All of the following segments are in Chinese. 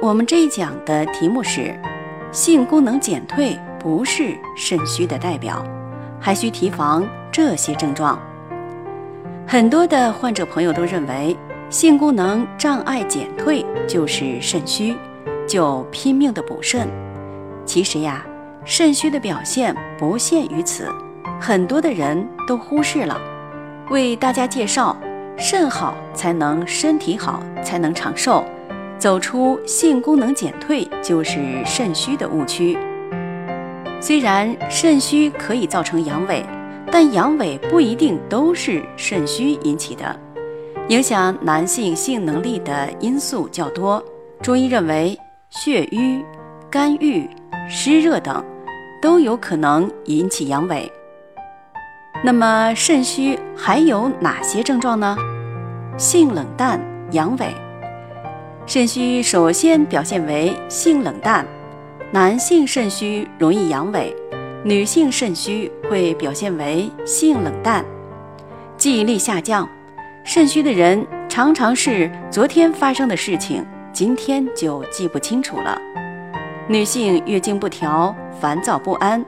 我们这一讲的题目是：性功能减退不是肾虚的代表，还需提防这些症状。很多的患者朋友都认为性功能障碍减退就是肾虚，就拼命的补肾。其实呀，肾虚的表现不限于此，很多的人都忽视了。为大家介绍，肾好才能身体好，才能长寿。走出性功能减退就是肾虚的误区。虽然肾虚可以造成阳痿，但阳痿不一定都是肾虚引起的。影响男性性能力的因素较多。中医认为，血瘀、肝郁、湿热等都有可能引起阳痿。那么肾虚还有哪些症状呢？性冷淡、阳痿。肾虚首先表现为性冷淡，男性肾虚容易阳痿，女性肾虚会表现为性冷淡。记忆力下降，肾虚的人常常是昨天发生的事情，今天就记不清楚了。女性月经不调，烦躁不安，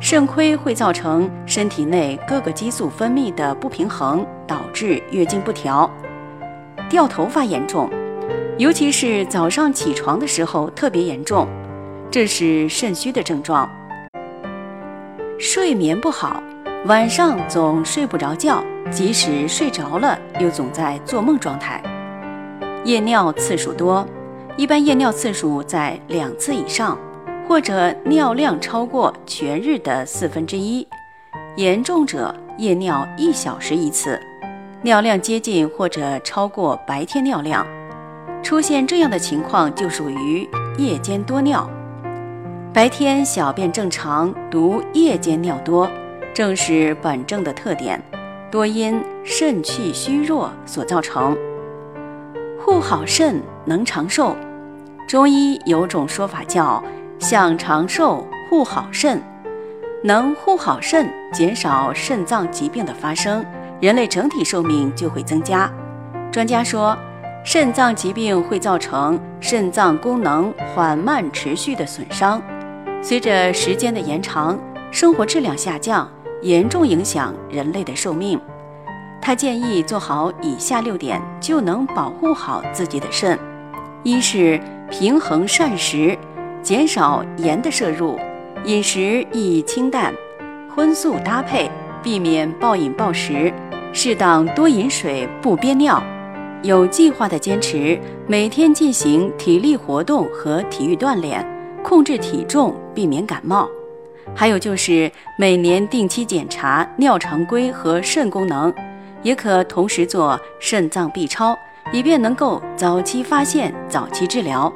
肾亏会造成身体内各个激素分泌的不平衡，导致月经不调，掉头发严重。尤其是早上起床的时候特别严重，这是肾虚的症状。睡眠不好，晚上总睡不着觉，即使睡着了，又总在做梦状态。夜尿次数多，一般夜尿次数在两次以上，或者尿量超过全日的四分之一，严重者夜尿一小时一次，尿量接近或者超过白天尿量。出现这样的情况就属于夜间多尿，白天小便正常，独夜间尿多，正是本症的特点，多因肾气虚弱所造成。护好肾能长寿，中医有种说法叫“想长寿，护好肾”，能护好肾，减少肾脏疾病的发生，人类整体寿命就会增加。专家说。肾脏疾病会造成肾脏功能缓慢持续的损伤，随着时间的延长，生活质量下降，严重影响人类的寿命。他建议做好以下六点，就能保护好自己的肾：一是平衡膳食，减少盐的摄入，饮食宜清淡，荤素搭配，避免暴饮暴食，适当多饮水，不憋尿。有计划的坚持每天进行体力活动和体育锻炼，控制体重，避免感冒。还有就是每年定期检查尿常规和肾功能，也可同时做肾脏 B 超，以便能够早期发现、早期治疗。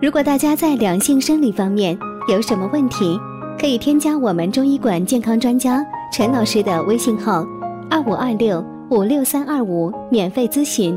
如果大家在两性生理方面有什么问题，可以添加我们中医馆健康专家陈老师的微信号。二五二六五六三二五，免费咨询。